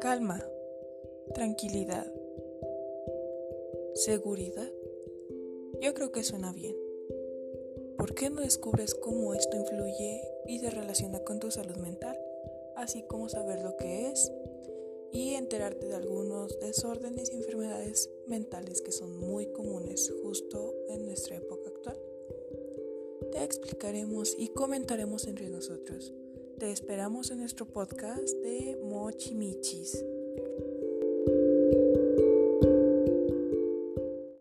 Calma, tranquilidad, seguridad. Yo creo que suena bien. ¿Por qué no descubres cómo esto influye y se relaciona con tu salud mental? Así como saber lo que es y enterarte de algunos desórdenes y enfermedades mentales que son muy comunes justo en nuestra época actual. Te explicaremos y comentaremos entre nosotros. Te esperamos en nuestro podcast de Mochimichis.